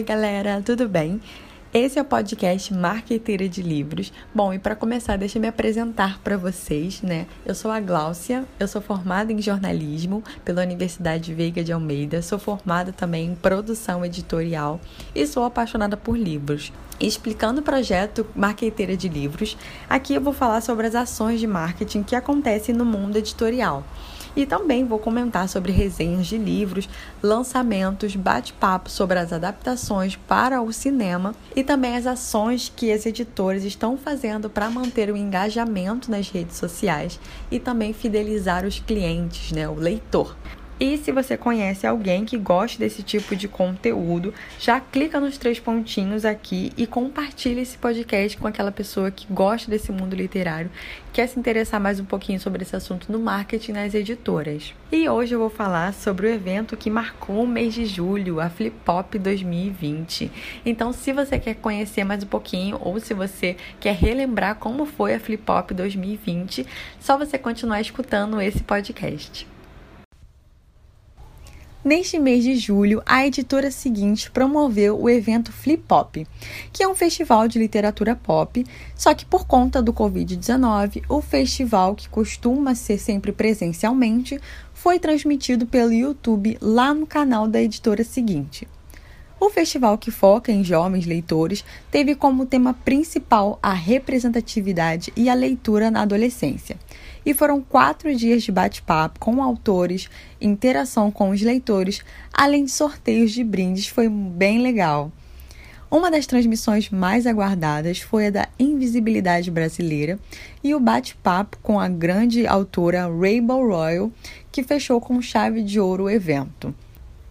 Oi, galera, tudo bem? Esse é o podcast Marqueteira de Livros. Bom, e para começar, deixa eu me apresentar para vocês, né? Eu sou a Gláucia, eu sou formada em jornalismo pela Universidade Veiga de Almeida, sou formada também em produção editorial e sou apaixonada por livros. Explicando o projeto Marqueteira de Livros, aqui eu vou falar sobre as ações de marketing que acontecem no mundo editorial. E também vou comentar sobre resenhas de livros, lançamentos, bate-papo sobre as adaptações para o cinema e também as ações que as editoras estão fazendo para manter o engajamento nas redes sociais e também fidelizar os clientes, né, o leitor. E se você conhece alguém que gosta desse tipo de conteúdo, já clica nos três pontinhos aqui e compartilha esse podcast com aquela pessoa que gosta desse mundo literário, quer se interessar mais um pouquinho sobre esse assunto no marketing nas editoras. E hoje eu vou falar sobre o evento que marcou o mês de julho, a Flip Pop 2020. Então, se você quer conhecer mais um pouquinho ou se você quer relembrar como foi a Flip Pop 2020, só você continuar escutando esse podcast. Neste mês de julho, a editora seguinte promoveu o evento Flip Pop, que é um festival de literatura pop, só que por conta do Covid-19, o festival, que costuma ser sempre presencialmente, foi transmitido pelo YouTube lá no canal da editora seguinte. O festival, que foca em jovens leitores, teve como tema principal a representatividade e a leitura na adolescência. E foram quatro dias de bate-papo com autores, interação com os leitores, além de sorteios de brindes, foi bem legal. Uma das transmissões mais aguardadas foi a da Invisibilidade Brasileira e o bate-papo com a grande autora Rainbow Royal, que fechou com chave de ouro o evento.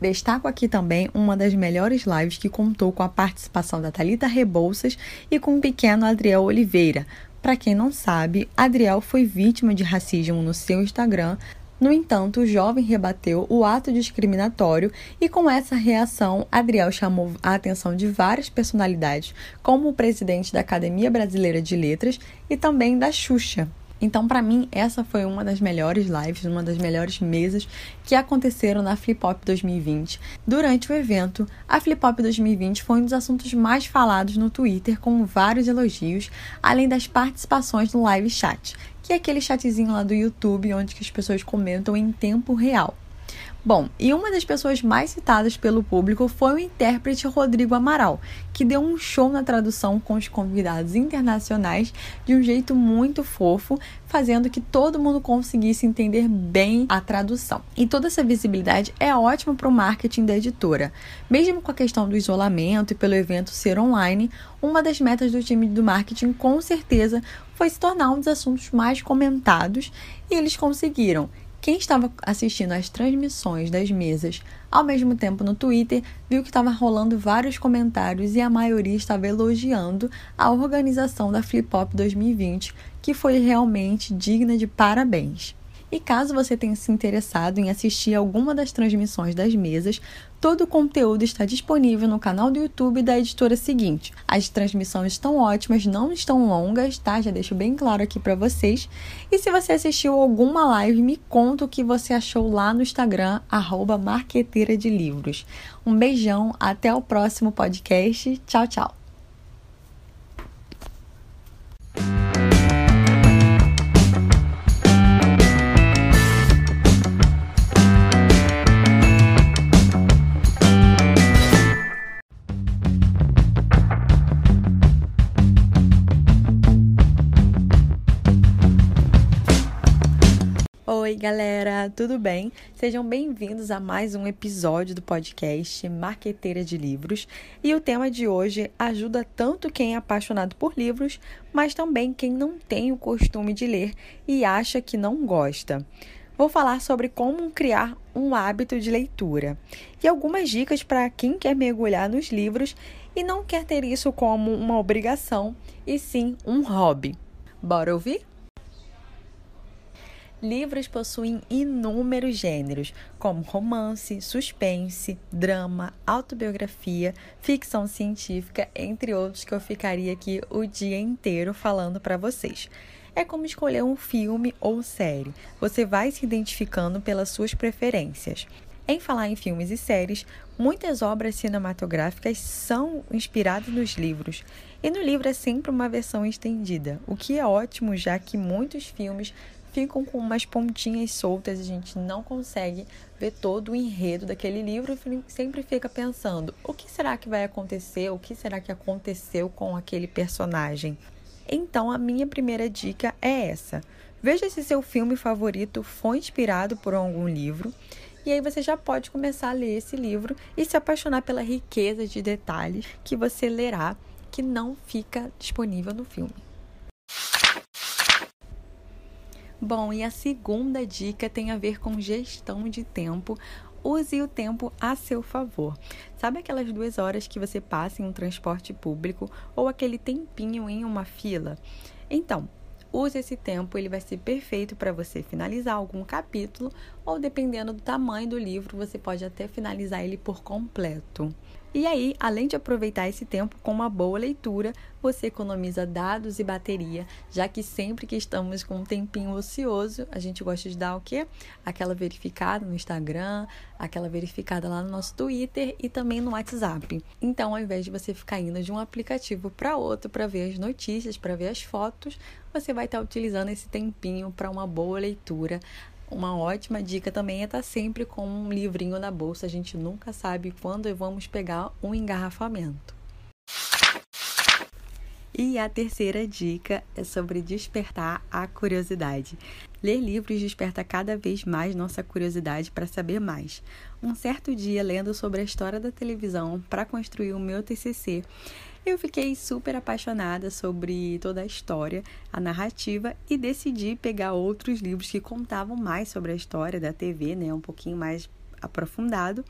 Destaco aqui também uma das melhores lives que contou com a participação da Talita Rebouças e com o pequeno Adriel Oliveira. Para quem não sabe, Adriel foi vítima de racismo no seu Instagram. No entanto, o jovem rebateu o ato discriminatório e com essa reação, Adriel chamou a atenção de várias personalidades, como o presidente da Academia Brasileira de Letras e também da Xuxa. Então, para mim, essa foi uma das melhores lives, uma das melhores mesas que aconteceram na Flip Hop 2020. Durante o evento, a Flip Hop 2020 foi um dos assuntos mais falados no Twitter, com vários elogios, além das participações no live chat, que é aquele chatzinho lá do YouTube onde as pessoas comentam em tempo real. Bom, e uma das pessoas mais citadas pelo público foi o intérprete Rodrigo Amaral, que deu um show na tradução com os convidados internacionais de um jeito muito fofo, fazendo que todo mundo conseguisse entender bem a tradução. E toda essa visibilidade é ótima para o marketing da editora. Mesmo com a questão do isolamento e pelo evento ser online, uma das metas do time do marketing com certeza foi se tornar um dos assuntos mais comentados e eles conseguiram. Quem estava assistindo às transmissões das mesas ao mesmo tempo no Twitter viu que estava rolando vários comentários e a maioria estava elogiando a organização da Flip Hop 2020, que foi realmente digna de parabéns. E caso você tenha se interessado em assistir alguma das transmissões das mesas, todo o conteúdo está disponível no canal do YouTube da editora seguinte. As transmissões estão ótimas, não estão longas, tá? Já deixo bem claro aqui para vocês. E se você assistiu alguma live, me conta o que você achou lá no Instagram, arroba Marqueteira de Livros. Um beijão, até o próximo podcast. Tchau, tchau! Oi, galera, tudo bem? Sejam bem-vindos a mais um episódio do podcast Marqueteira de Livros. E o tema de hoje ajuda tanto quem é apaixonado por livros, mas também quem não tem o costume de ler e acha que não gosta. Vou falar sobre como criar um hábito de leitura e algumas dicas para quem quer mergulhar nos livros e não quer ter isso como uma obrigação, e sim um hobby. Bora ouvir? Livros possuem inúmeros gêneros, como romance, suspense, drama, autobiografia, ficção científica, entre outros que eu ficaria aqui o dia inteiro falando para vocês. É como escolher um filme ou série. Você vai se identificando pelas suas preferências. Em falar em filmes e séries, muitas obras cinematográficas são inspiradas nos livros, e no livro é sempre uma versão estendida, o que é ótimo, já que muitos filmes ficam com umas pontinhas soltas, a gente não consegue ver todo o enredo daquele livro e sempre fica pensando: o que será que vai acontecer? O que será que aconteceu com aquele personagem? Então, a minha primeira dica é essa. Veja se seu filme favorito foi inspirado por algum livro. E aí você já pode começar a ler esse livro e se apaixonar pela riqueza de detalhes que você lerá que não fica disponível no filme. Bom, e a segunda dica tem a ver com gestão de tempo. Use o tempo a seu favor. Sabe aquelas duas horas que você passa em um transporte público ou aquele tempinho em uma fila? Então, use esse tempo, ele vai ser perfeito para você finalizar algum capítulo ou, dependendo do tamanho do livro, você pode até finalizar ele por completo. E aí, além de aproveitar esse tempo com uma boa leitura, você economiza dados e bateria, já que sempre que estamos com um tempinho ocioso, a gente gosta de dar o quê? Aquela verificada no Instagram, aquela verificada lá no nosso Twitter e também no WhatsApp. Então, ao invés de você ficar indo de um aplicativo para outro para ver as notícias, para ver as fotos, você vai estar utilizando esse tempinho para uma boa leitura uma ótima dica também é estar sempre com um livrinho na bolsa. A gente nunca sabe quando vamos pegar um engarrafamento. E a terceira dica é sobre despertar a curiosidade. Ler livros desperta cada vez mais nossa curiosidade para saber mais. Um certo dia, lendo sobre a história da televisão para construir o meu TCC, eu fiquei super apaixonada sobre toda a história, a narrativa e decidi pegar outros livros que contavam mais sobre a história da TV, né, um pouquinho mais aprofundado,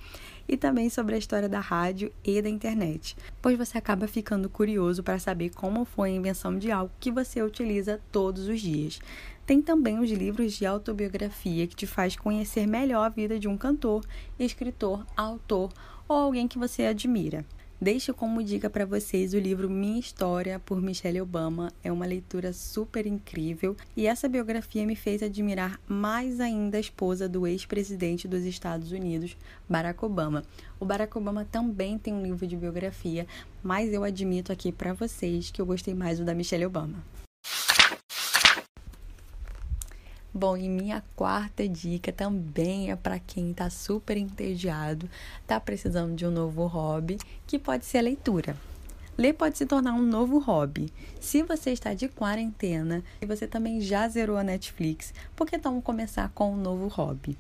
e também sobre a história da rádio e da internet, pois você acaba ficando curioso para saber como foi a invenção de algo que você utiliza todos os dias. Tem também os livros de autobiografia que te faz conhecer melhor a vida de um cantor, escritor, autor ou alguém que você admira. Deixo como dica para vocês o livro Minha História por Michelle Obama. É uma leitura super incrível e essa biografia me fez admirar mais ainda a esposa do ex-presidente dos Estados Unidos, Barack Obama. O Barack Obama também tem um livro de biografia, mas eu admito aqui para vocês que eu gostei mais do da Michelle Obama. Bom, e minha quarta dica também é para quem está super entediado, está precisando de um novo hobby, que pode ser a leitura. Ler pode se tornar um novo hobby. Se você está de quarentena e você também já zerou a Netflix, por que então começar com um novo hobby?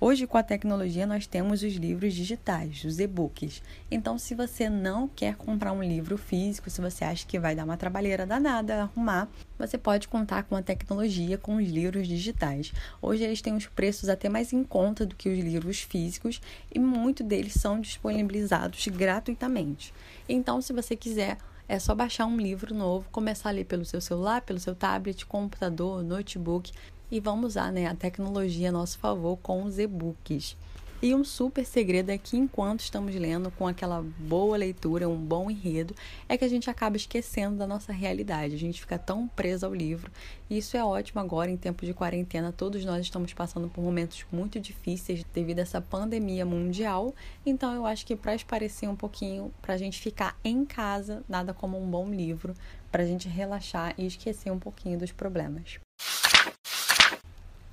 Hoje, com a tecnologia, nós temos os livros digitais, os e-books. Então, se você não quer comprar um livro físico, se você acha que vai dar uma trabalheira danada arrumar, você pode contar com a tecnologia, com os livros digitais. Hoje, eles têm os preços até mais em conta do que os livros físicos e muitos deles são disponibilizados gratuitamente. Então, se você quiser é só baixar um livro novo, começar a ler pelo seu celular, pelo seu tablet, computador, notebook e vamos usar né, a tecnologia a nosso favor com os e-books. E um super segredo é que enquanto estamos lendo com aquela boa leitura, um bom enredo, é que a gente acaba esquecendo da nossa realidade. A gente fica tão preso ao livro. E isso é ótimo agora em tempo de quarentena. Todos nós estamos passando por momentos muito difíceis devido a essa pandemia mundial. Então eu acho que para esparecer um pouquinho, para a gente ficar em casa, nada como um bom livro, para a gente relaxar e esquecer um pouquinho dos problemas.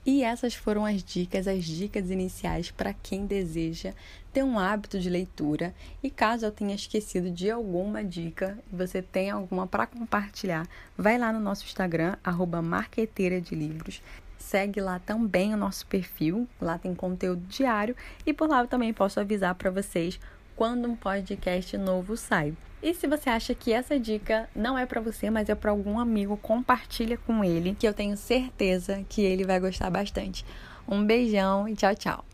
E essas foram as dicas, as dicas iniciais para quem deseja ter um hábito de leitura. E caso eu tenha esquecido de alguma dica você tenha alguma para compartilhar, vai lá no nosso Instagram, arroba marqueteira de livros. Segue lá também o nosso perfil, lá tem conteúdo diário e por lá eu também posso avisar para vocês quando um podcast novo sai. E se você acha que essa dica não é para você, mas é para algum amigo, compartilha com ele, que eu tenho certeza que ele vai gostar bastante. Um beijão e tchau, tchau.